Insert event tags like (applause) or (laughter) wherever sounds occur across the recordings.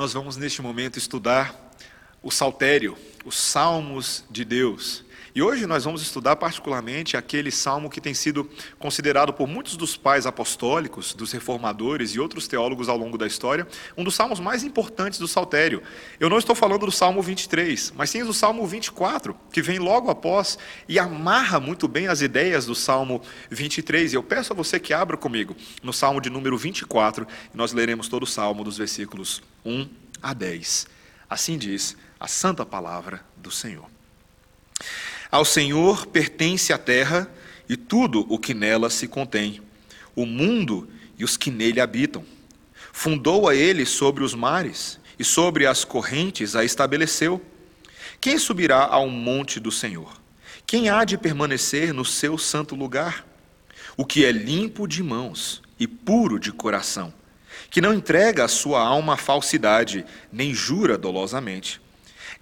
nós vamos neste momento estudar o Saltério, os Salmos de Deus. E hoje nós vamos estudar particularmente aquele salmo que tem sido considerado por muitos dos pais apostólicos, dos reformadores e outros teólogos ao longo da história, um dos salmos mais importantes do saltério. Eu não estou falando do Salmo 23, mas sim do Salmo 24, que vem logo após e amarra muito bem as ideias do Salmo 23. E eu peço a você que abra comigo no Salmo de número 24, e nós leremos todo o salmo dos versículos 1 a 10. Assim diz a santa palavra do Senhor. Ao Senhor pertence a terra e tudo o que nela se contém, o mundo e os que nele habitam. Fundou a ele sobre os mares e sobre as correntes a estabeleceu. Quem subirá ao monte do Senhor? Quem há de permanecer no seu santo lugar? O que é limpo de mãos e puro de coração, que não entrega a sua alma à falsidade, nem jura dolosamente.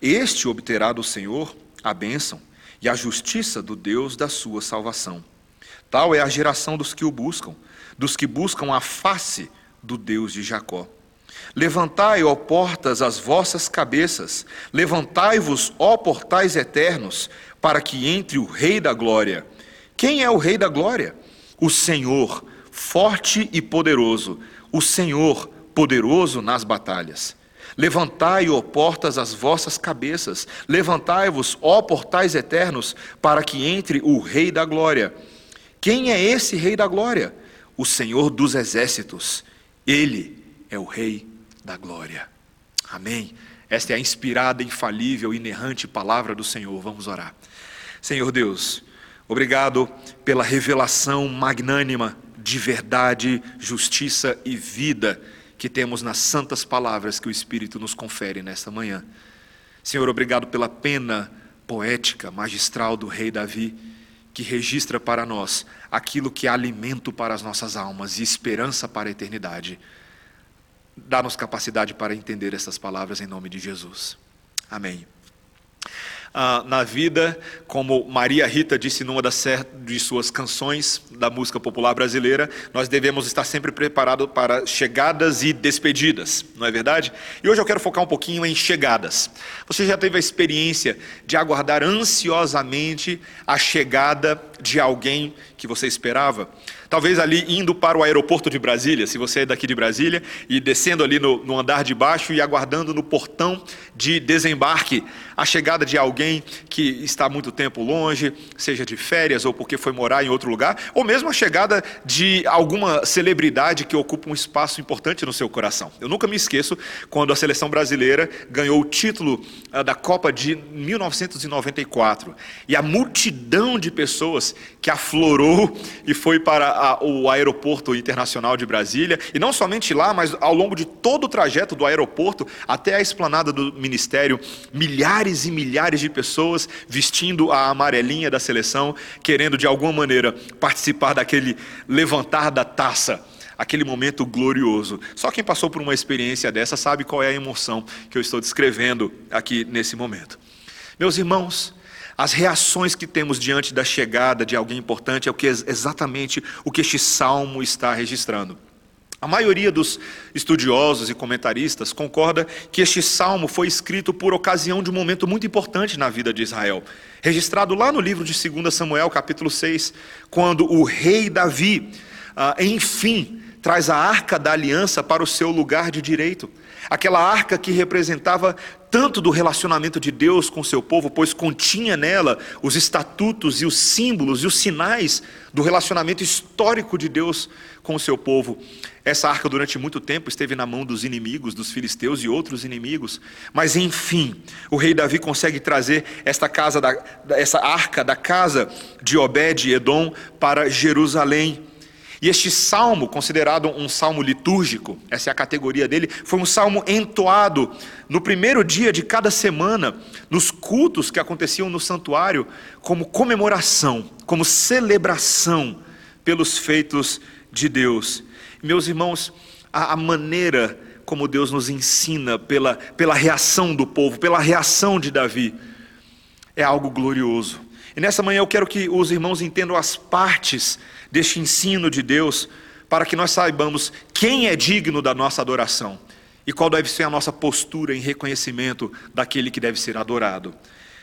Este obterá do Senhor a bênção e a justiça do Deus da sua salvação. Tal é a geração dos que o buscam, dos que buscam a face do Deus de Jacó. Levantai, ó portas, as vossas cabeças, levantai-vos, ó portais eternos, para que entre o Rei da Glória. Quem é o Rei da Glória? O Senhor, forte e poderoso, o Senhor, poderoso nas batalhas. Levantai, ó portas, as vossas cabeças, levantai-vos, ó portais eternos, para que entre o Rei da Glória. Quem é esse Rei da Glória? O Senhor dos Exércitos. Ele é o Rei da Glória. Amém. Esta é a inspirada, infalível, inerrante palavra do Senhor. Vamos orar. Senhor Deus, obrigado pela revelação magnânima de verdade, justiça e vida que temos nas santas palavras que o Espírito nos confere nesta manhã. Senhor, obrigado pela pena poética, magistral do rei Davi, que registra para nós aquilo que é alimento para as nossas almas e esperança para a eternidade. Dá-nos capacidade para entender essas palavras em nome de Jesus. Amém ah, na vida, como Maria Rita disse numa das de suas canções da música popular brasileira, nós devemos estar sempre preparados para chegadas e despedidas, não é verdade? E hoje eu quero focar um pouquinho em chegadas. Você já teve a experiência de aguardar ansiosamente a chegada de alguém que você esperava? Talvez ali indo para o aeroporto de Brasília, se você é daqui de Brasília, e descendo ali no, no andar de baixo e aguardando no portão de desembarque a chegada de alguém que está muito tempo longe, seja de férias ou porque foi morar em outro lugar, ou mesmo a chegada de alguma celebridade que ocupa um espaço importante no seu coração. Eu nunca me esqueço quando a seleção brasileira ganhou o título uh, da Copa de 1994 e a multidão de pessoas que aflorou e foi para a, o aeroporto internacional de Brasília, e não somente lá, mas ao longo de todo o trajeto do aeroporto até a esplanada do ministério, milhares e milhares de pessoas vestindo a amarelinha da seleção, querendo de alguma maneira participar daquele levantar da taça aquele momento glorioso. Só quem passou por uma experiência dessa sabe qual é a emoção que eu estou descrevendo aqui nesse momento. Meus irmãos, as reações que temos diante da chegada de alguém importante é o que exatamente o que este salmo está registrando. A maioria dos estudiosos e comentaristas concorda que este salmo foi escrito por ocasião de um momento muito importante na vida de Israel, registrado lá no livro de 2 Samuel, capítulo 6, quando o rei Davi, ah, enfim, traz a arca da aliança para o seu lugar de direito. Aquela arca que representava tanto do relacionamento de Deus com seu povo, pois continha nela os estatutos e os símbolos e os sinais do relacionamento histórico de Deus com o seu povo. Essa arca, durante muito tempo, esteve na mão dos inimigos, dos filisteus e outros inimigos. Mas, enfim, o rei Davi consegue trazer esta, casa da, essa arca da casa de Obed-Edom para Jerusalém. E este salmo, considerado um salmo litúrgico, essa é a categoria dele, foi um salmo entoado no primeiro dia de cada semana, nos cultos que aconteciam no santuário, como comemoração, como celebração pelos feitos de Deus. Meus irmãos, a, a maneira como Deus nos ensina pela, pela reação do povo, pela reação de Davi, é algo glorioso. E nessa manhã eu quero que os irmãos entendam as partes deste ensino de Deus, para que nós saibamos quem é digno da nossa adoração e qual deve ser a nossa postura em reconhecimento daquele que deve ser adorado.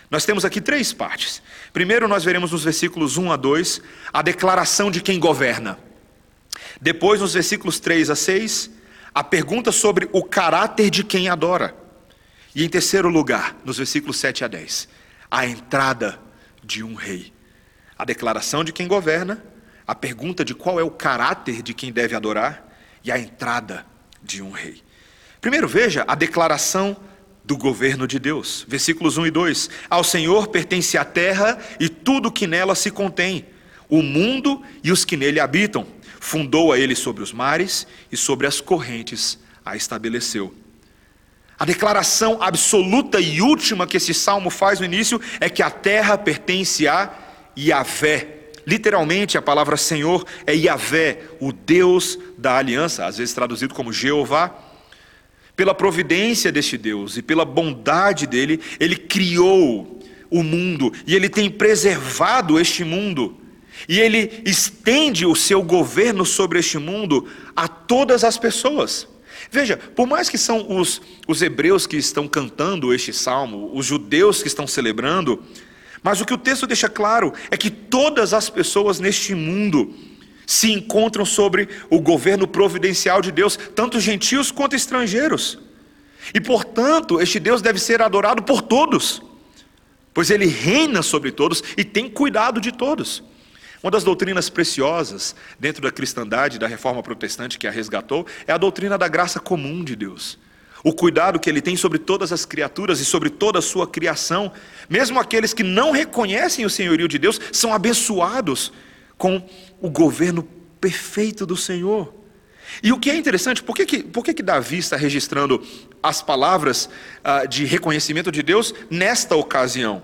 Nós temos aqui três partes. Primeiro, nós veremos nos versículos 1 a 2 a declaração de quem governa. Depois, nos versículos 3 a 6, a pergunta sobre o caráter de quem adora. E em terceiro lugar, nos versículos 7 a 10, a entrada de um rei. A declaração de quem governa, a pergunta de qual é o caráter de quem deve adorar e a entrada de um rei. Primeiro, veja a declaração do governo de Deus. Versículos 1 e 2: Ao Senhor pertence a terra e tudo que nela se contém, o mundo e os que nele habitam. Fundou a ele sobre os mares e sobre as correntes a estabeleceu. A declaração absoluta e última que esse salmo faz no início é que a terra pertence a Yahvé. Literalmente, a palavra Senhor é Yahvé, o Deus da aliança, às vezes traduzido como Jeová. Pela providência deste Deus e pela bondade dele, ele criou o mundo e ele tem preservado este mundo. E ele estende o seu governo sobre este mundo a todas as pessoas. Veja, por mais que são os, os hebreus que estão cantando este salmo, os judeus que estão celebrando, mas o que o texto deixa claro é que todas as pessoas neste mundo se encontram sobre o governo providencial de Deus, tanto gentios quanto estrangeiros. E portanto, este Deus deve ser adorado por todos, pois ele reina sobre todos e tem cuidado de todos. Uma das doutrinas preciosas dentro da cristandade, da reforma protestante que a resgatou, é a doutrina da graça comum de Deus. O cuidado que ele tem sobre todas as criaturas e sobre toda a sua criação, mesmo aqueles que não reconhecem o senhorio de Deus, são abençoados com o governo perfeito do Senhor. E o que é interessante, por que, que, por que, que Davi está registrando as palavras ah, de reconhecimento de Deus nesta ocasião?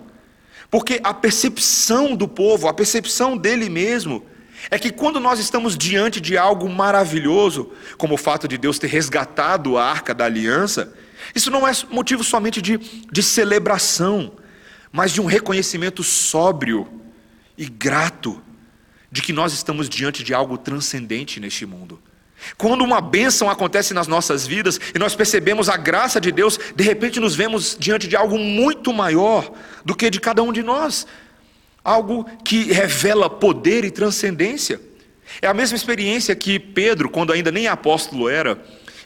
Porque a percepção do povo, a percepção dele mesmo, é que quando nós estamos diante de algo maravilhoso, como o fato de Deus ter resgatado a arca da aliança, isso não é motivo somente de, de celebração, mas de um reconhecimento sóbrio e grato de que nós estamos diante de algo transcendente neste mundo. Quando uma bênção acontece nas nossas vidas e nós percebemos a graça de Deus, de repente nos vemos diante de algo muito maior do que de cada um de nós, algo que revela poder e transcendência. É a mesma experiência que Pedro, quando ainda nem apóstolo era,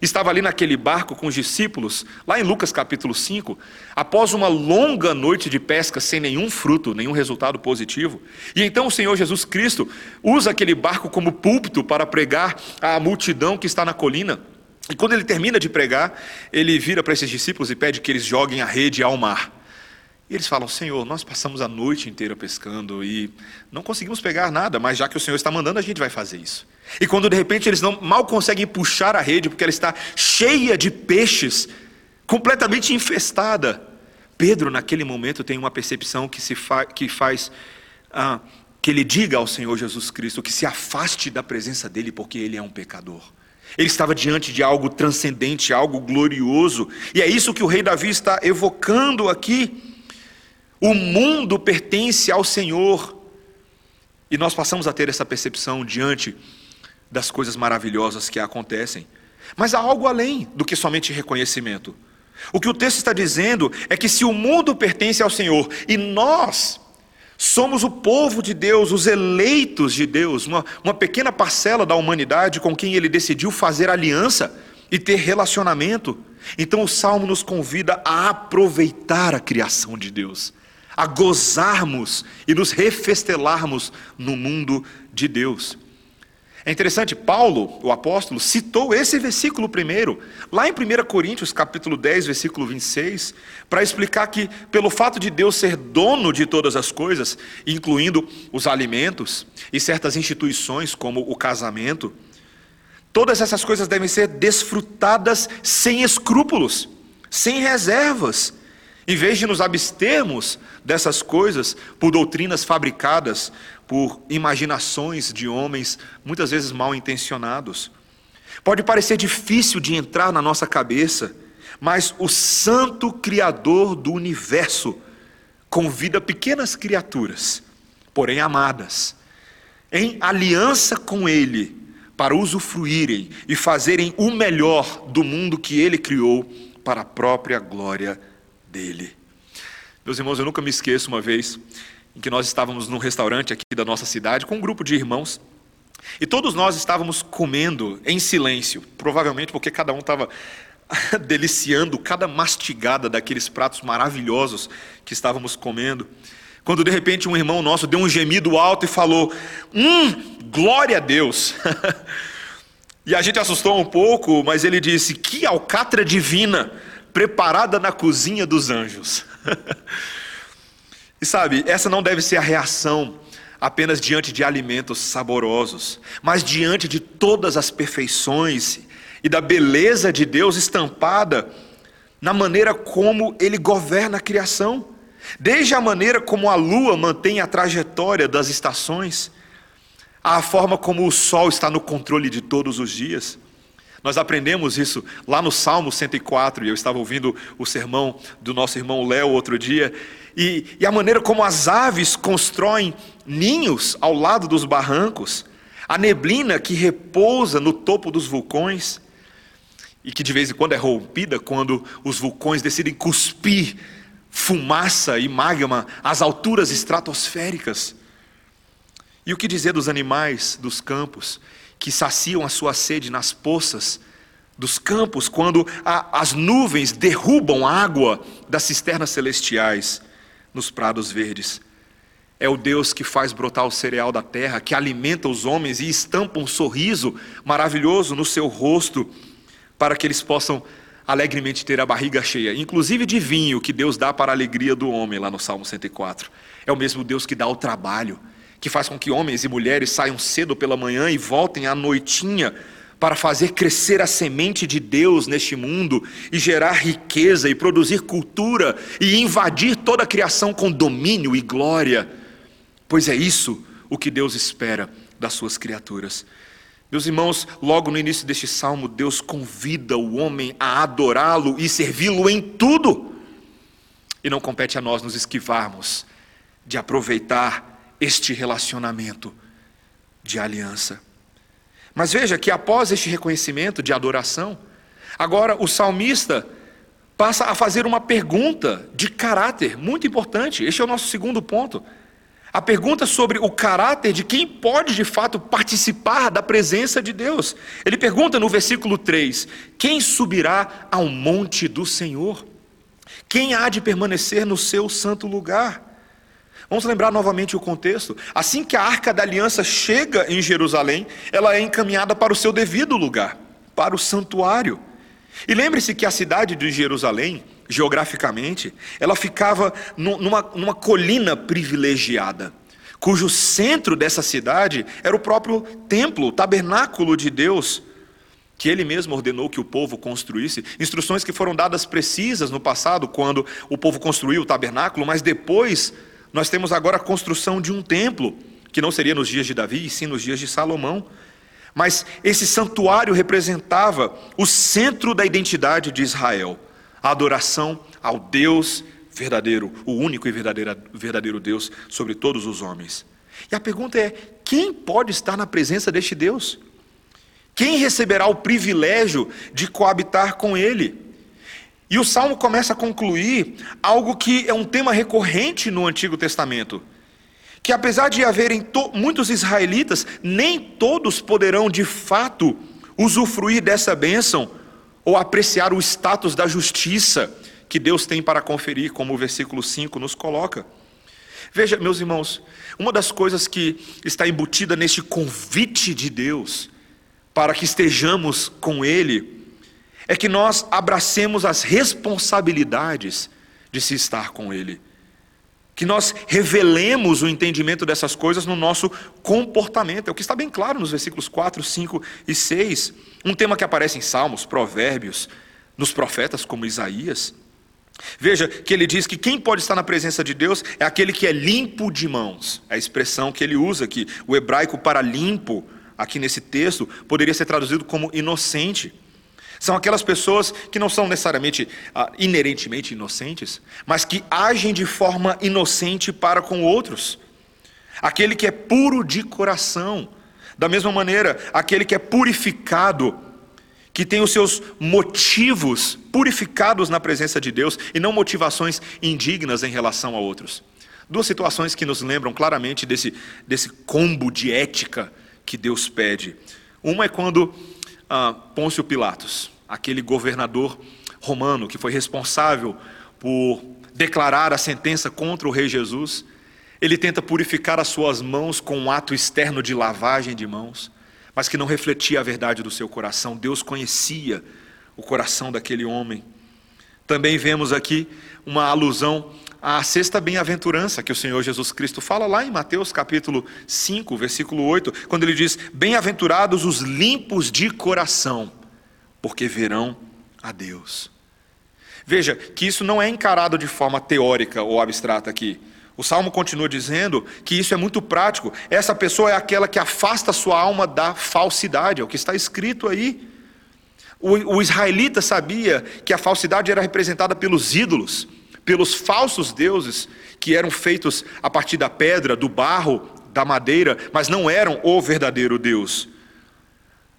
estava ali naquele barco com os discípulos, lá em Lucas capítulo 5, após uma longa noite de pesca sem nenhum fruto, nenhum resultado positivo. E então o Senhor Jesus Cristo usa aquele barco como púlpito para pregar à multidão que está na colina. E quando ele termina de pregar, ele vira para esses discípulos e pede que eles joguem a rede ao mar. E eles falam: Senhor, nós passamos a noite inteira pescando e não conseguimos pegar nada, mas já que o Senhor está mandando, a gente vai fazer isso. E quando de repente eles não mal conseguem puxar a rede porque ela está cheia de peixes, completamente infestada, Pedro naquele momento tem uma percepção que se fa que faz ah, que ele diga ao Senhor Jesus Cristo que se afaste da presença dele porque ele é um pecador. Ele estava diante de algo transcendente, algo glorioso, e é isso que o rei Davi está evocando aqui. O mundo pertence ao Senhor. E nós passamos a ter essa percepção diante das coisas maravilhosas que acontecem. Mas há algo além do que somente reconhecimento. O que o texto está dizendo é que se o mundo pertence ao Senhor e nós somos o povo de Deus, os eleitos de Deus, uma, uma pequena parcela da humanidade com quem ele decidiu fazer aliança e ter relacionamento, então o salmo nos convida a aproveitar a criação de Deus a gozarmos e nos refestelarmos no mundo de Deus. É interessante, Paulo, o apóstolo, citou esse versículo primeiro, lá em 1 Coríntios, capítulo 10, versículo 26, para explicar que, pelo fato de Deus ser dono de todas as coisas, incluindo os alimentos e certas instituições, como o casamento, todas essas coisas devem ser desfrutadas sem escrúpulos, sem reservas, em vez de nos abstermos dessas coisas por doutrinas fabricadas, por imaginações de homens muitas vezes mal intencionados. Pode parecer difícil de entrar na nossa cabeça, mas o Santo Criador do universo convida pequenas criaturas, porém amadas, em aliança com Ele, para usufruírem e fazerem o melhor do mundo que Ele criou para a própria glória dele. Meus irmãos, eu nunca me esqueço uma vez em que nós estávamos num restaurante aqui da nossa cidade com um grupo de irmãos e todos nós estávamos comendo em silêncio, provavelmente porque cada um estava (laughs) deliciando cada mastigada daqueles pratos maravilhosos que estávamos comendo. Quando de repente um irmão nosso deu um gemido alto e falou: Hum, glória a Deus! (laughs) e a gente assustou um pouco, mas ele disse: Que alcatra divina, preparada na cozinha dos anjos. (laughs) e sabe, essa não deve ser a reação apenas diante de alimentos saborosos, mas diante de todas as perfeições e da beleza de Deus estampada na maneira como Ele governa a criação, desde a maneira como a lua mantém a trajetória das estações, à forma como o sol está no controle de todos os dias. Nós aprendemos isso lá no Salmo 104, e eu estava ouvindo o sermão do nosso irmão Léo outro dia, e, e a maneira como as aves constroem ninhos ao lado dos barrancos, a neblina que repousa no topo dos vulcões, e que de vez em quando é rompida quando os vulcões decidem cuspir fumaça e magma às alturas estratosféricas. E o que dizer dos animais dos campos que saciam a sua sede nas poças dos campos quando a, as nuvens derrubam água das cisternas celestiais nos prados verdes? É o Deus que faz brotar o cereal da terra, que alimenta os homens e estampa um sorriso maravilhoso no seu rosto para que eles possam alegremente ter a barriga cheia, inclusive de vinho que Deus dá para a alegria do homem, lá no Salmo 104. É o mesmo Deus que dá o trabalho, que faz com que homens e mulheres saiam cedo pela manhã e voltem à noitinha para fazer crescer a semente de Deus neste mundo e gerar riqueza e produzir cultura e invadir toda a criação com domínio e glória. Pois é isso o que Deus espera das suas criaturas. Meus irmãos, logo no início deste salmo, Deus convida o homem a adorá-lo e servi-lo em tudo. E não compete a nós nos esquivarmos de aproveitar este relacionamento de aliança. Mas veja que após este reconhecimento de adoração, agora o salmista passa a fazer uma pergunta de caráter muito importante. Este é o nosso segundo ponto. A pergunta sobre o caráter de quem pode de fato participar da presença de Deus. Ele pergunta no versículo 3: Quem subirá ao monte do Senhor? Quem há de permanecer no seu santo lugar? Vamos lembrar novamente o contexto. Assim que a arca da aliança chega em Jerusalém, ela é encaminhada para o seu devido lugar, para o santuário. E lembre-se que a cidade de Jerusalém geograficamente, ela ficava numa, numa colina privilegiada, cujo centro dessa cidade era o próprio templo, o tabernáculo de Deus, que ele mesmo ordenou que o povo construísse. Instruções que foram dadas precisas no passado, quando o povo construiu o tabernáculo, mas depois nós temos agora a construção de um templo, que não seria nos dias de Davi, e sim nos dias de Salomão. Mas esse santuário representava o centro da identidade de Israel a adoração ao Deus verdadeiro, o único e verdadeiro, Deus sobre todos os homens. E a pergunta é: quem pode estar na presença deste Deus? Quem receberá o privilégio de coabitar com Ele? E o salmo começa a concluir algo que é um tema recorrente no Antigo Testamento. Que apesar de haverem muitos israelitas, nem todos poderão de fato usufruir dessa bênção ou apreciar o status da justiça que Deus tem para conferir, como o versículo 5 nos coloca. Veja, meus irmãos, uma das coisas que está embutida neste convite de Deus para que estejamos com Ele é que nós abracemos as responsabilidades de se estar com Ele. Que nós revelemos o entendimento dessas coisas no nosso comportamento. É o que está bem claro nos versículos 4, 5 e 6. Um tema que aparece em Salmos, Provérbios, nos profetas como Isaías. Veja que ele diz que quem pode estar na presença de Deus é aquele que é limpo de mãos. É a expressão que ele usa aqui. O hebraico para limpo, aqui nesse texto, poderia ser traduzido como inocente. São aquelas pessoas que não são necessariamente ah, inerentemente inocentes, mas que agem de forma inocente para com outros. Aquele que é puro de coração, Da mesma maneira, aquele que é purificado, que tem os seus motivos purificados na presença de Deus e não motivações indignas em relação a outros. Duas situações que nos lembram claramente desse, desse combo de ética que Deus pede. Uma é quando ah, Pôncio Pilatos, aquele governador romano que foi responsável por declarar a sentença contra o rei Jesus, ele tenta purificar as suas mãos com um ato externo de lavagem de mãos, mas que não refletia a verdade do seu coração. Deus conhecia o coração daquele homem. Também vemos aqui uma alusão à sexta bem-aventurança que o Senhor Jesus Cristo fala lá em Mateus capítulo 5, versículo 8, quando ele diz: Bem-aventurados os limpos de coração, porque verão a Deus. Veja que isso não é encarado de forma teórica ou abstrata aqui. O salmo continua dizendo que isso é muito prático. Essa pessoa é aquela que afasta a sua alma da falsidade, é o que está escrito aí. O, o israelita sabia que a falsidade era representada pelos ídolos, pelos falsos deuses que eram feitos a partir da pedra, do barro, da madeira, mas não eram o verdadeiro Deus.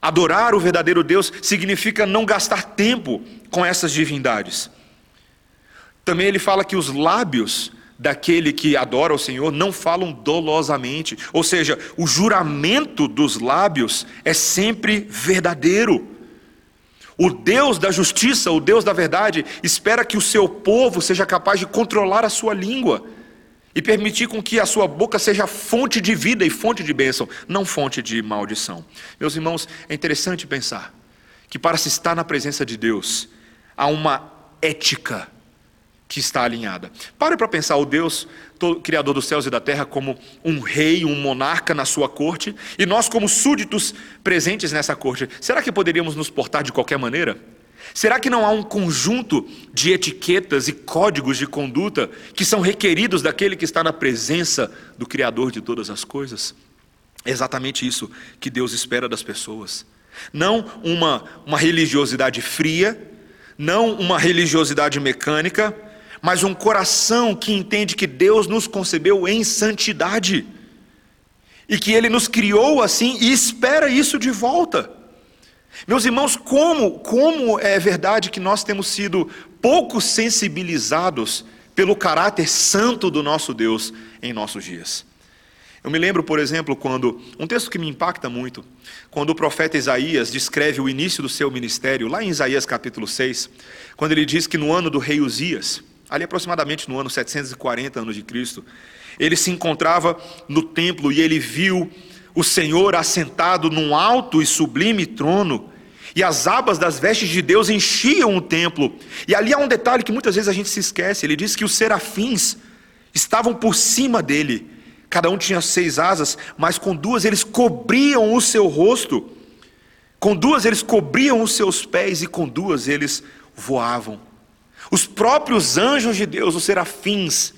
Adorar o verdadeiro Deus significa não gastar tempo com essas divindades. Também ele fala que os lábios daquele que adora o Senhor não falam dolosamente, ou seja, o juramento dos lábios é sempre verdadeiro. O Deus da justiça, o Deus da verdade, espera que o seu povo seja capaz de controlar a sua língua e permitir com que a sua boca seja fonte de vida e fonte de bênção, não fonte de maldição. Meus irmãos, é interessante pensar que para se estar na presença de Deus, há uma ética que está alinhada. Pare para pensar o Deus, Criador dos céus e da terra, como um rei, um monarca na sua corte, e nós, como súditos presentes nessa corte, será que poderíamos nos portar de qualquer maneira? Será que não há um conjunto de etiquetas e códigos de conduta que são requeridos daquele que está na presença do Criador de todas as coisas? É exatamente isso que Deus espera das pessoas. Não uma, uma religiosidade fria, não uma religiosidade mecânica, mas um coração que entende que Deus nos concebeu em santidade e que Ele nos criou assim e espera isso de volta. Meus irmãos, como, como é verdade que nós temos sido pouco sensibilizados pelo caráter santo do nosso Deus em nossos dias. Eu me lembro, por exemplo, quando um texto que me impacta muito, quando o profeta Isaías descreve o início do seu ministério, lá em Isaías capítulo 6, quando ele diz que no ano do rei Uzias, ali aproximadamente no ano 740 anos de Cristo, ele se encontrava no templo e ele viu o Senhor assentado num alto e sublime trono, e as abas das vestes de Deus enchiam o templo. E ali há um detalhe que muitas vezes a gente se esquece: ele diz que os serafins estavam por cima dele, cada um tinha seis asas, mas com duas eles cobriam o seu rosto, com duas eles cobriam os seus pés, e com duas eles voavam. Os próprios anjos de Deus, os serafins,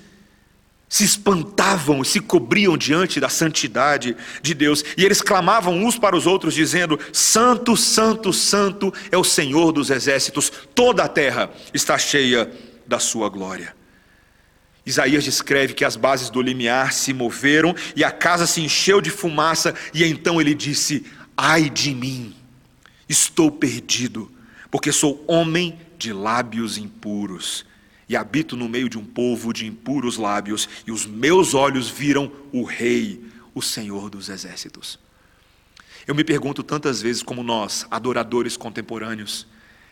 se espantavam e se cobriam diante da santidade de Deus, e eles clamavam uns para os outros, dizendo: Santo, Santo, Santo é o Senhor dos exércitos, toda a terra está cheia da sua glória. Isaías descreve que as bases do limiar se moveram e a casa se encheu de fumaça, e então ele disse: Ai de mim, estou perdido, porque sou homem de lábios impuros, e habito no meio de um povo de impuros lábios, e os meus olhos viram o Rei, o Senhor dos exércitos. Eu me pergunto tantas vezes como nós, adoradores contemporâneos,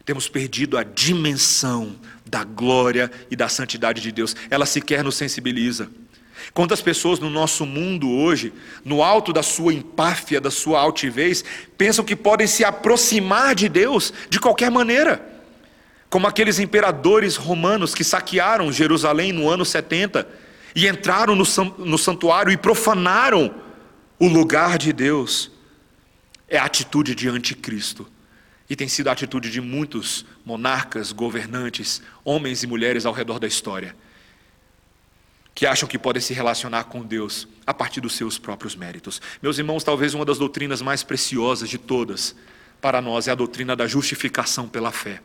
temos perdido a dimensão da glória e da santidade de Deus, ela sequer nos sensibiliza. Quantas pessoas no nosso mundo hoje, no alto da sua empáfia, da sua altivez, pensam que podem se aproximar de Deus de qualquer maneira? Como aqueles imperadores romanos que saquearam Jerusalém no ano 70 e entraram no santuário e profanaram o lugar de Deus. É a atitude de anticristo. E tem sido a atitude de muitos monarcas, governantes, homens e mulheres ao redor da história, que acham que podem se relacionar com Deus a partir dos seus próprios méritos. Meus irmãos, talvez uma das doutrinas mais preciosas de todas para nós é a doutrina da justificação pela fé.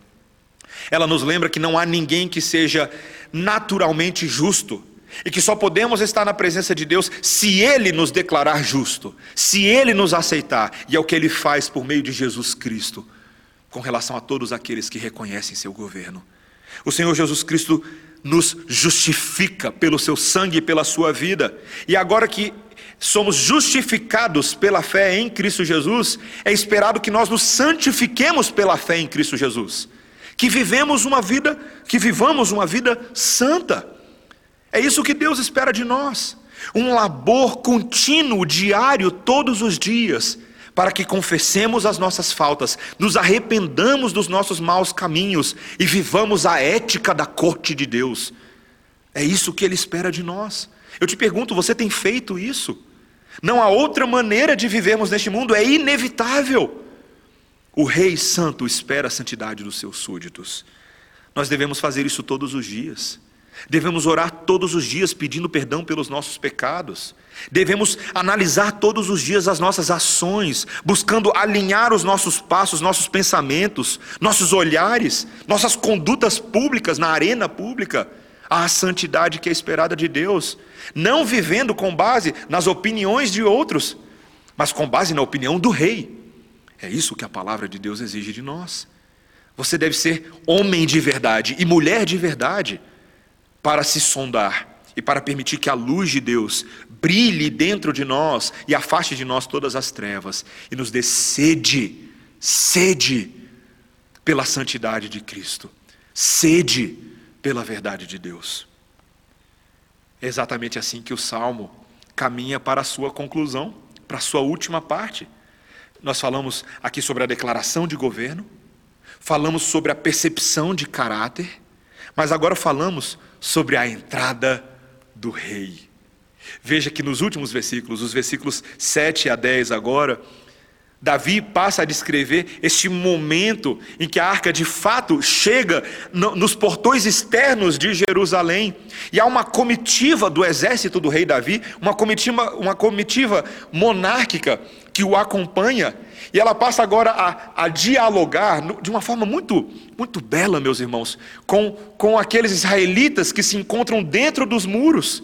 Ela nos lembra que não há ninguém que seja naturalmente justo. e que só podemos estar na presença de Deus se Ele nos declarar justo, se Ele nos aceitar, e é o que Ele faz por meio de Jesus Cristo, com relação a todos aqueles que reconhecem seu governo. O Senhor Jesus Cristo nos justifica pelo seu sangue e pela sua vida, e agora que somos justificados pela fé em Cristo Jesus, é esperado que nós nos santifiquemos pela fé em Cristo Jesus, que vivemos uma vida, que vivamos uma vida santa. É isso que Deus espera de nós. Um labor contínuo, diário, todos os dias, para que confessemos as nossas faltas, nos arrependamos dos nossos maus caminhos e vivamos a ética da corte de Deus. É isso que Ele espera de nós. Eu te pergunto, você tem feito isso? Não há outra maneira de vivermos neste mundo, é inevitável. O Rei Santo espera a santidade dos seus súditos. Nós devemos fazer isso todos os dias. Devemos orar todos os dias pedindo perdão pelos nossos pecados. Devemos analisar todos os dias as nossas ações, buscando alinhar os nossos passos, nossos pensamentos, nossos olhares, nossas condutas públicas na arena pública à santidade que é esperada de Deus, não vivendo com base nas opiniões de outros, mas com base na opinião do rei. É isso que a palavra de Deus exige de nós. Você deve ser homem de verdade e mulher de verdade para se sondar e para permitir que a luz de Deus brilhe dentro de nós e afaste de nós todas as trevas e nos dê sede, sede pela santidade de Cristo, sede pela verdade de Deus. É exatamente assim que o salmo caminha para a sua conclusão, para a sua última parte. Nós falamos aqui sobre a declaração de governo, falamos sobre a percepção de caráter, mas agora falamos sobre a entrada do rei. Veja que nos últimos versículos, os versículos 7 a 10 agora, Davi passa a descrever este momento em que a arca de fato chega no, nos portões externos de Jerusalém, e há uma comitiva do exército do rei Davi, uma comitiva, uma comitiva monárquica que o acompanha, e ela passa agora a, a dialogar de uma forma muito, muito bela, meus irmãos, com, com aqueles israelitas que se encontram dentro dos muros.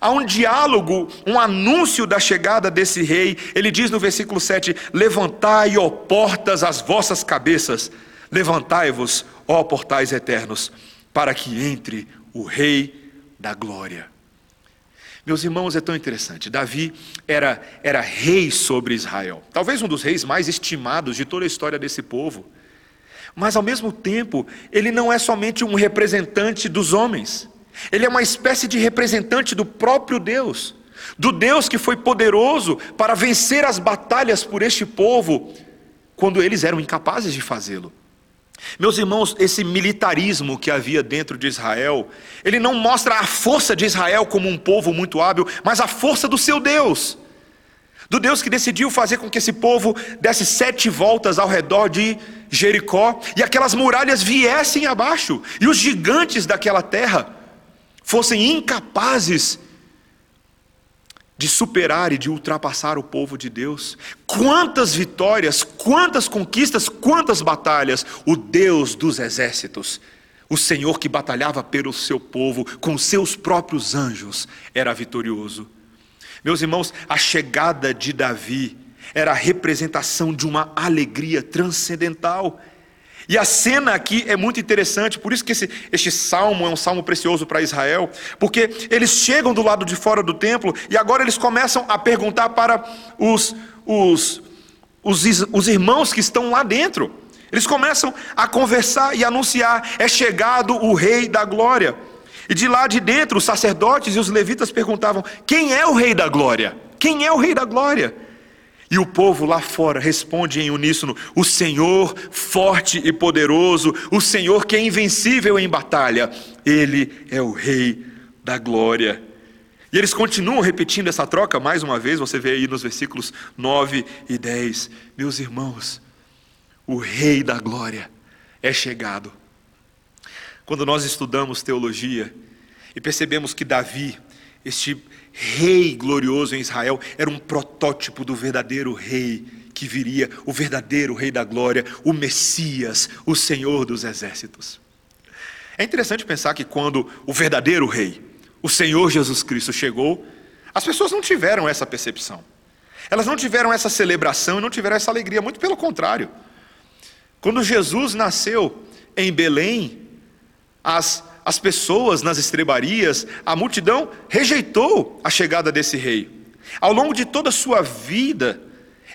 Há um diálogo, um anúncio da chegada desse rei. Ele diz no versículo 7: Levantai, ó portas, as vossas cabeças, levantai-vos, ó portais eternos, para que entre o rei da glória. Meus irmãos, é tão interessante. Davi era, era rei sobre Israel, talvez um dos reis mais estimados de toda a história desse povo. Mas, ao mesmo tempo, ele não é somente um representante dos homens, ele é uma espécie de representante do próprio Deus, do Deus que foi poderoso para vencer as batalhas por este povo, quando eles eram incapazes de fazê-lo. Meus irmãos, esse militarismo que havia dentro de Israel, ele não mostra a força de Israel como um povo muito hábil, mas a força do seu Deus. Do Deus que decidiu fazer com que esse povo desse sete voltas ao redor de Jericó e aquelas muralhas viessem abaixo, e os gigantes daquela terra fossem incapazes de superar e de ultrapassar o povo de Deus. Quantas vitórias, quantas conquistas, quantas batalhas o Deus dos exércitos, o Senhor que batalhava pelo seu povo com seus próprios anjos, era vitorioso. Meus irmãos, a chegada de Davi era a representação de uma alegria transcendental. E a cena aqui é muito interessante, por isso que esse, este salmo é um salmo precioso para Israel, porque eles chegam do lado de fora do templo e agora eles começam a perguntar para os, os, os, os irmãos que estão lá dentro. Eles começam a conversar e anunciar: é chegado o Rei da Glória. E de lá de dentro, os sacerdotes e os levitas perguntavam: quem é o Rei da Glória? Quem é o Rei da Glória? E o povo lá fora responde em uníssono: O Senhor forte e poderoso, o Senhor que é invencível em batalha, Ele é o Rei da glória. E eles continuam repetindo essa troca mais uma vez, você vê aí nos versículos 9 e 10. Meus irmãos, o Rei da glória é chegado. Quando nós estudamos teologia e percebemos que Davi, este rei glorioso em Israel, era um protótipo do verdadeiro rei que viria, o verdadeiro rei da glória, o Messias, o Senhor dos exércitos. É interessante pensar que quando o verdadeiro rei, o Senhor Jesus Cristo chegou, as pessoas não tiveram essa percepção. Elas não tiveram essa celebração e não tiveram essa alegria, muito pelo contrário. Quando Jesus nasceu em Belém, as, as pessoas nas estrebarias, a multidão rejeitou a chegada desse rei. Ao longo de toda a sua vida,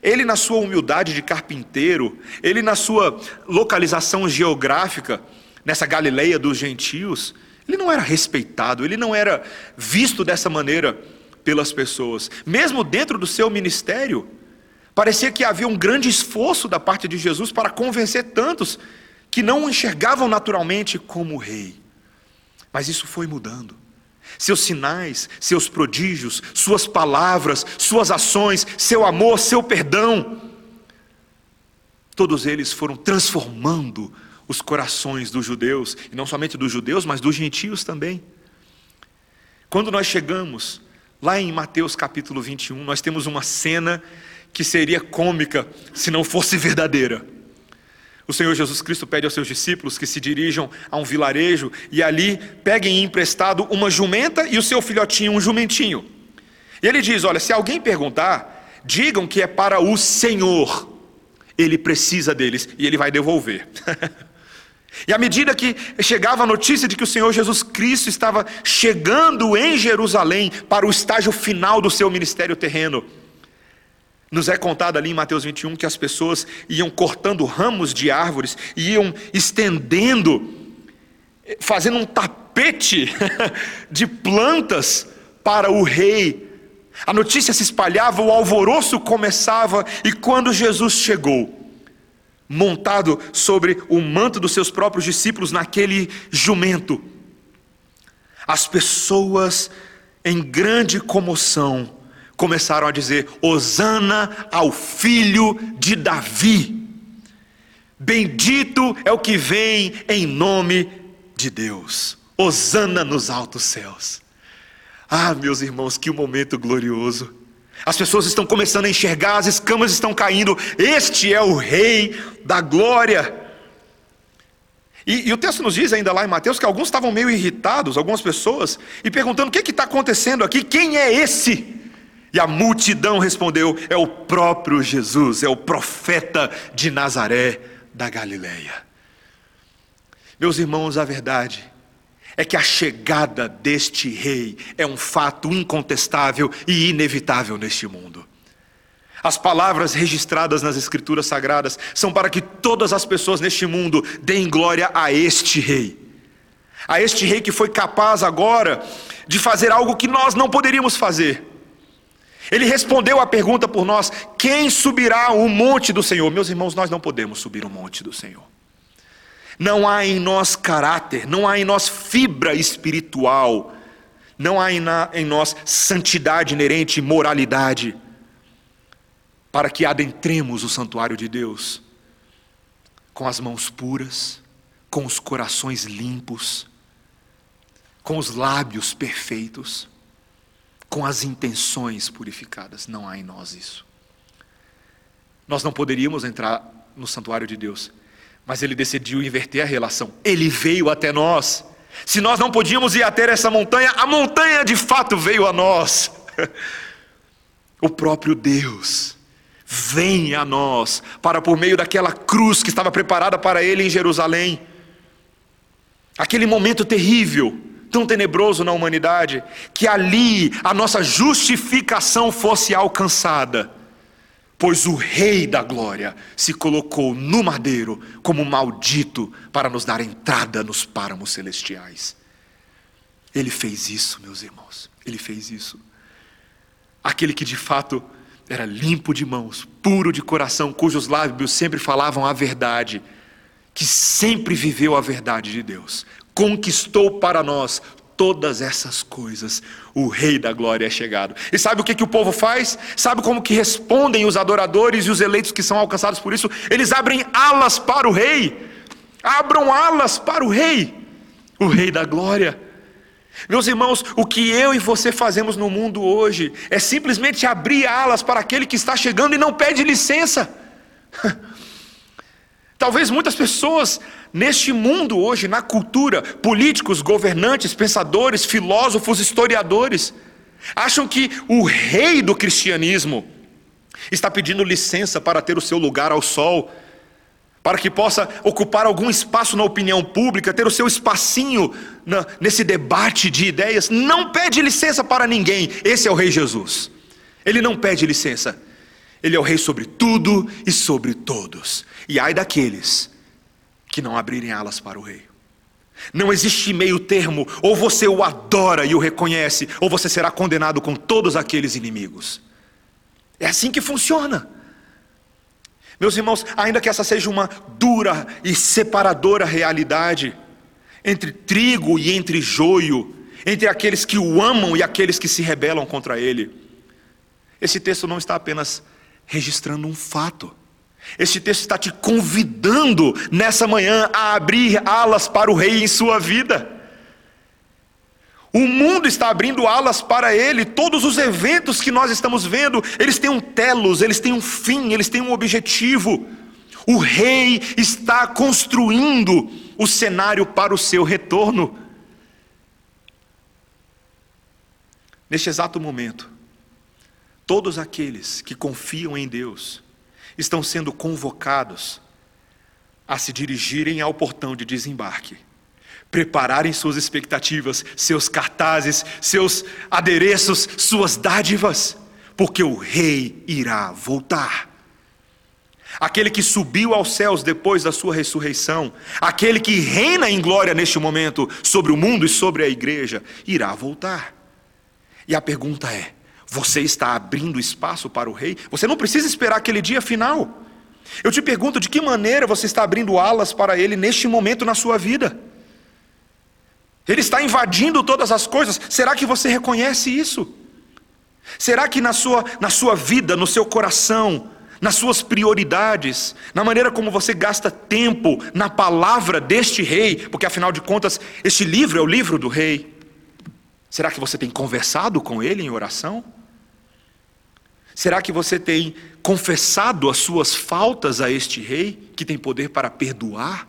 ele, na sua humildade de carpinteiro, ele, na sua localização geográfica, nessa Galileia dos gentios, ele não era respeitado, ele não era visto dessa maneira pelas pessoas. Mesmo dentro do seu ministério, parecia que havia um grande esforço da parte de Jesus para convencer tantos que não o enxergavam naturalmente como rei. Mas isso foi mudando. Seus sinais, seus prodígios, suas palavras, suas ações, seu amor, seu perdão, todos eles foram transformando os corações dos judeus, e não somente dos judeus, mas dos gentios também. Quando nós chegamos lá em Mateus capítulo 21, nós temos uma cena que seria cômica se não fosse verdadeira. O Senhor Jesus Cristo pede aos seus discípulos que se dirijam a um vilarejo e ali peguem emprestado uma jumenta e o seu filhotinho, um jumentinho. E ele diz: Olha, se alguém perguntar, digam que é para o Senhor, ele precisa deles e ele vai devolver. (laughs) E à medida que chegava a notícia de que o Senhor Jesus Cristo estava chegando em Jerusalém para o estágio final do seu ministério terreno, nos é contado ali em Mateus 21 que as pessoas iam cortando ramos de árvores, iam estendendo, fazendo um tapete (laughs) de plantas para o rei. A notícia se espalhava, o alvoroço começava, e quando Jesus chegou, montado sobre o manto dos seus próprios discípulos naquele jumento. As pessoas, em grande comoção, começaram a dizer: Hosana ao filho de Davi. Bendito é o que vem em nome de Deus. Hosana nos altos céus. Ah, meus irmãos, que momento glorioso. As pessoas estão começando a enxergar, as escamas estão caindo. Este é o Rei da Glória. E, e, o texto nos diz ainda lá em Mateus que alguns estavam meio irritados, algumas pessoas, e perguntando: o que está acontecendo aqui? Quem é esse? E a multidão respondeu: é o próprio Jesus, é o profeta de Nazaré da Galileia. Meus irmãos, a verdade é que a chegada deste rei é um fato incontestável e inevitável neste mundo. As palavras registradas nas Escrituras Sagradas são para que todas as pessoas neste mundo deem glória a este rei. A este rei que foi capaz agora de fazer algo que nós não poderíamos fazer. Ele respondeu à pergunta por nós: quem subirá o monte do Senhor? Meus irmãos, nós não podemos subir o monte do Senhor. Não há em nós caráter, não há em nós fibra espiritual, não há em nós santidade inerente, moralidade, para que adentremos o santuário de Deus com as mãos puras, com os corações limpos, com os lábios perfeitos, com as intenções purificadas. Não há em nós isso. Nós não poderíamos entrar no santuário de Deus mas ele decidiu inverter a relação. Ele veio até nós. Se nós não podíamos ir até essa montanha, a montanha de fato veio a nós. (laughs) o próprio Deus vem a nós para por meio daquela cruz que estava preparada para ele em Jerusalém. Aquele momento terrível, tão tenebroso na humanidade, que ali a nossa justificação fosse alcançada pois o Rei da Glória se colocou no madeiro como maldito para nos dar entrada nos páramos celestiais. Ele fez isso, meus irmãos, ele fez isso. Aquele que de fato era limpo de mãos, puro de coração, cujos lábios sempre falavam a verdade, que sempre viveu a verdade de Deus, conquistou para nós todas essas coisas, o Rei da Glória é chegado. E sabe o que, que o povo faz? Sabe como que respondem os adoradores e os eleitos que são alcançados por isso? Eles abrem alas para o Rei. Abram alas para o Rei, o Rei da Glória. Meus irmãos, o que eu e você fazemos no mundo hoje é simplesmente abrir alas para aquele que está chegando e não pede licença. (laughs) Talvez muitas pessoas neste mundo hoje, na cultura, políticos, governantes, pensadores, filósofos, historiadores, acham que o rei do cristianismo está pedindo licença para ter o seu lugar ao sol, para que possa ocupar algum espaço na opinião pública, ter o seu espacinho na, nesse debate de ideias. Não pede licença para ninguém, esse é o Rei Jesus. Ele não pede licença, ele é o Rei sobre tudo e sobre todos. E ai daqueles que não abrirem alas para o Rei. Não existe meio termo, ou você o adora e o reconhece, ou você será condenado com todos aqueles inimigos. É assim que funciona. Meus irmãos, ainda que essa seja uma dura e separadora realidade, entre trigo e entre joio, entre aqueles que o amam e aqueles que se rebelam contra ele, esse texto não está apenas registrando um fato, este texto está te convidando nessa manhã a abrir alas para o Rei em sua vida. O mundo está abrindo alas para ele. Todos os eventos que nós estamos vendo, eles têm um telos, eles têm um fim, eles têm um objetivo. O rei está construindo o cenário para o seu retorno. Neste exato momento, todos aqueles que confiam em Deus estão sendo convocados a se dirigirem ao portão de desembarque prepararem suas expectativas, seus cartazes, seus adereços, suas dádivas, porque o rei irá voltar. Aquele que subiu aos céus depois da sua ressurreição, aquele que reina em glória neste momento sobre o mundo e sobre a igreja, irá voltar. E a pergunta é: você está abrindo espaço para o rei? Você não precisa esperar aquele dia final. Eu te pergunto de que maneira você está abrindo alas para ele neste momento na sua vida. Ele está invadindo todas as coisas. Será que você reconhece isso? Será que na sua, na sua vida, no seu coração, nas suas prioridades, na maneira como você gasta tempo na palavra deste rei, porque afinal de contas, este livro é o livro do rei. Será que você tem conversado com ele em oração? Será que você tem confessado as suas faltas a este rei, que tem poder para perdoar,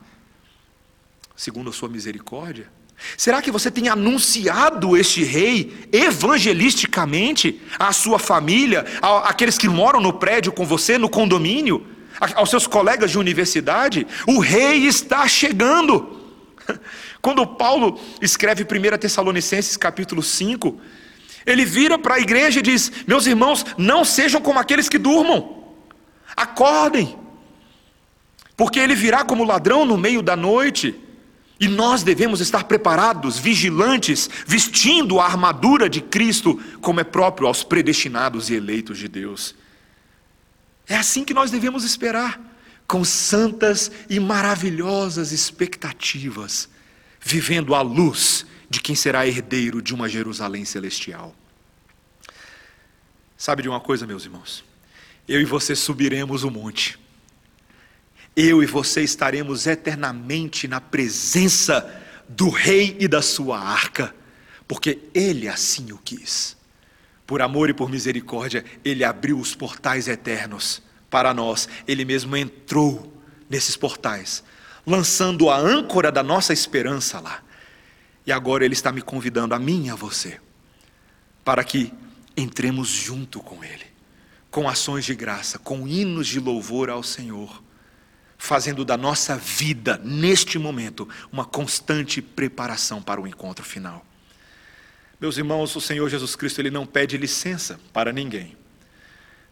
segundo a sua misericórdia? Será que você tem anunciado este rei evangelisticamente à sua família, àqueles que moram no prédio com você, no condomínio, aos seus colegas de universidade? O rei está chegando. (laughs) Quando Paulo escreve 1 Tessalonicenses capítulo 5, ele vira para a igreja e diz: Meus irmãos, não sejam como aqueles que durmam, acordem, porque ele virá como ladrão no meio da noite. E nós devemos estar preparados, vigilantes, vestindo a armadura de Cristo, como é próprio aos predestinados e eleitos de Deus. É assim que nós devemos esperar, com santas e maravilhosas expectativas, vivendo à luz de quem será herdeiro de uma Jerusalém celestial. Sabe de uma coisa, meus irmãos? Eu e você subiremos o monte eu e você estaremos eternamente na presença do Rei e da sua arca, porque Ele assim o quis. Por amor e por misericórdia, Ele abriu os portais eternos para nós, Ele mesmo entrou nesses portais, lançando a âncora da nossa esperança lá. E agora Ele está me convidando, a mim e a você, para que entremos junto com Ele, com ações de graça, com hinos de louvor ao Senhor fazendo da nossa vida, neste momento, uma constante preparação para o encontro final. Meus irmãos, o Senhor Jesus Cristo ele não pede licença para ninguém.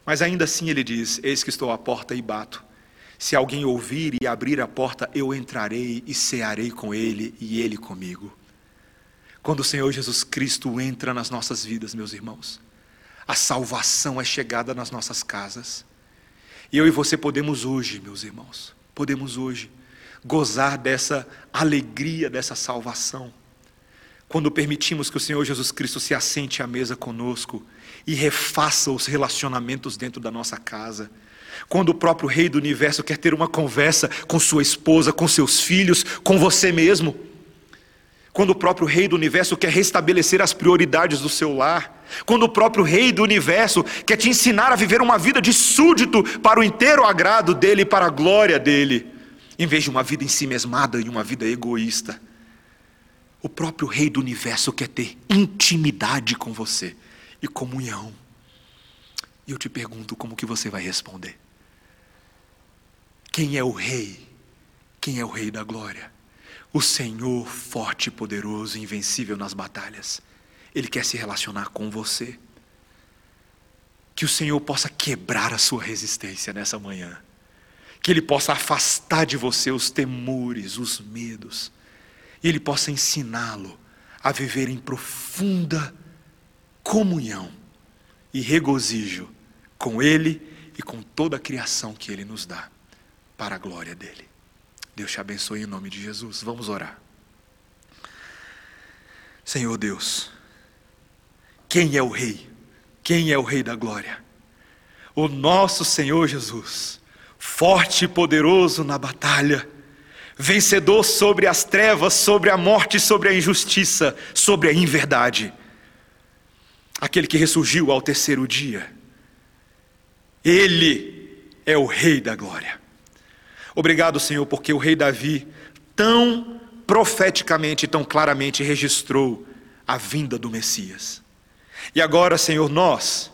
Mas ainda assim ele diz: Eis que estou à porta e bato. Se alguém ouvir e abrir a porta, eu entrarei e cearei com ele e ele comigo. Quando o Senhor Jesus Cristo entra nas nossas vidas, meus irmãos, a salvação é chegada nas nossas casas. E eu e você podemos hoje, meus irmãos, podemos hoje gozar dessa alegria, dessa salvação. Quando permitimos que o Senhor Jesus Cristo se assente à mesa conosco e refaça os relacionamentos dentro da nossa casa. Quando o próprio Rei do universo quer ter uma conversa com sua esposa, com seus filhos, com você mesmo. Quando o próprio Rei do universo quer restabelecer as prioridades do seu lar quando o próprio Rei do universo quer te ensinar a viver uma vida de súdito para o inteiro agrado dele e para a glória dele. em vez de uma vida em si mesmada e uma vida egoísta. O próprio Rei do universo quer ter intimidade com você e comunhão. E eu te pergunto como que você vai responder? Quem é o Rei? Quem é o Rei da glória? O Senhor forte, poderoso, invencível nas batalhas. Ele quer se relacionar com você. Que o Senhor possa quebrar a sua resistência nessa manhã. Que Ele possa afastar de você os temores, os medos. E Ele possa ensiná-lo a viver em profunda comunhão e regozijo com Ele e com toda a criação que Ele nos dá, para a glória dEle. Deus te abençoe em nome de Jesus. Vamos orar. Senhor Deus, quem é o Rei? Quem é o Rei da glória? O nosso Senhor Jesus, forte e poderoso na batalha, vencedor sobre as trevas, sobre a morte, sobre a injustiça, sobre a inverdade. Aquele que ressurgiu ao terceiro dia. Ele é o Rei da glória. Obrigado, Senhor, porque o rei Davi tão profeticamente, tão claramente registrou a vinda do Messias. E agora, Senhor, nós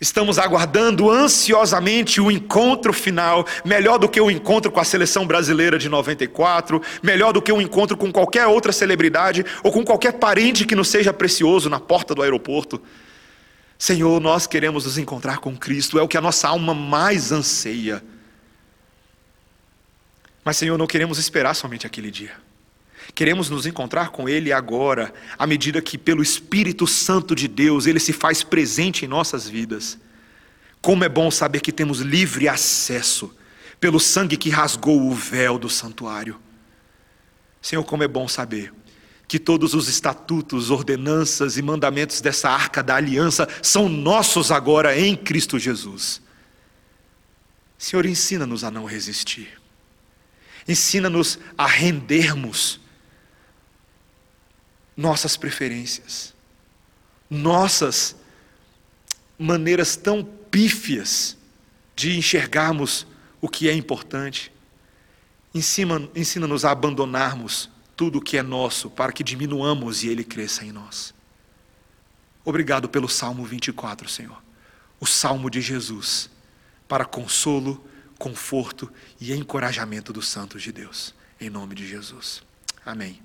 estamos aguardando ansiosamente o encontro final, melhor do que o encontro com a seleção brasileira de 94, melhor do que o encontro com qualquer outra celebridade ou com qualquer parente que nos seja precioso na porta do aeroporto. Senhor, nós queremos nos encontrar com Cristo, é o que a nossa alma mais anseia. Mas, Senhor, não queremos esperar somente aquele dia. Queremos nos encontrar com Ele agora, à medida que, pelo Espírito Santo de Deus, Ele se faz presente em nossas vidas. Como é bom saber que temos livre acesso pelo sangue que rasgou o véu do santuário. Senhor, como é bom saber que todos os estatutos, ordenanças e mandamentos dessa arca da aliança são nossos agora em Cristo Jesus. Senhor, ensina-nos a não resistir. Ensina-nos a rendermos nossas preferências, nossas maneiras tão pífias de enxergarmos o que é importante. Ensina-nos a abandonarmos tudo o que é nosso para que diminuamos e Ele cresça em nós. Obrigado pelo Salmo 24, Senhor. O Salmo de Jesus, para consolo, conforto e encorajamento dos santos de Deus. Em nome de Jesus. Amém.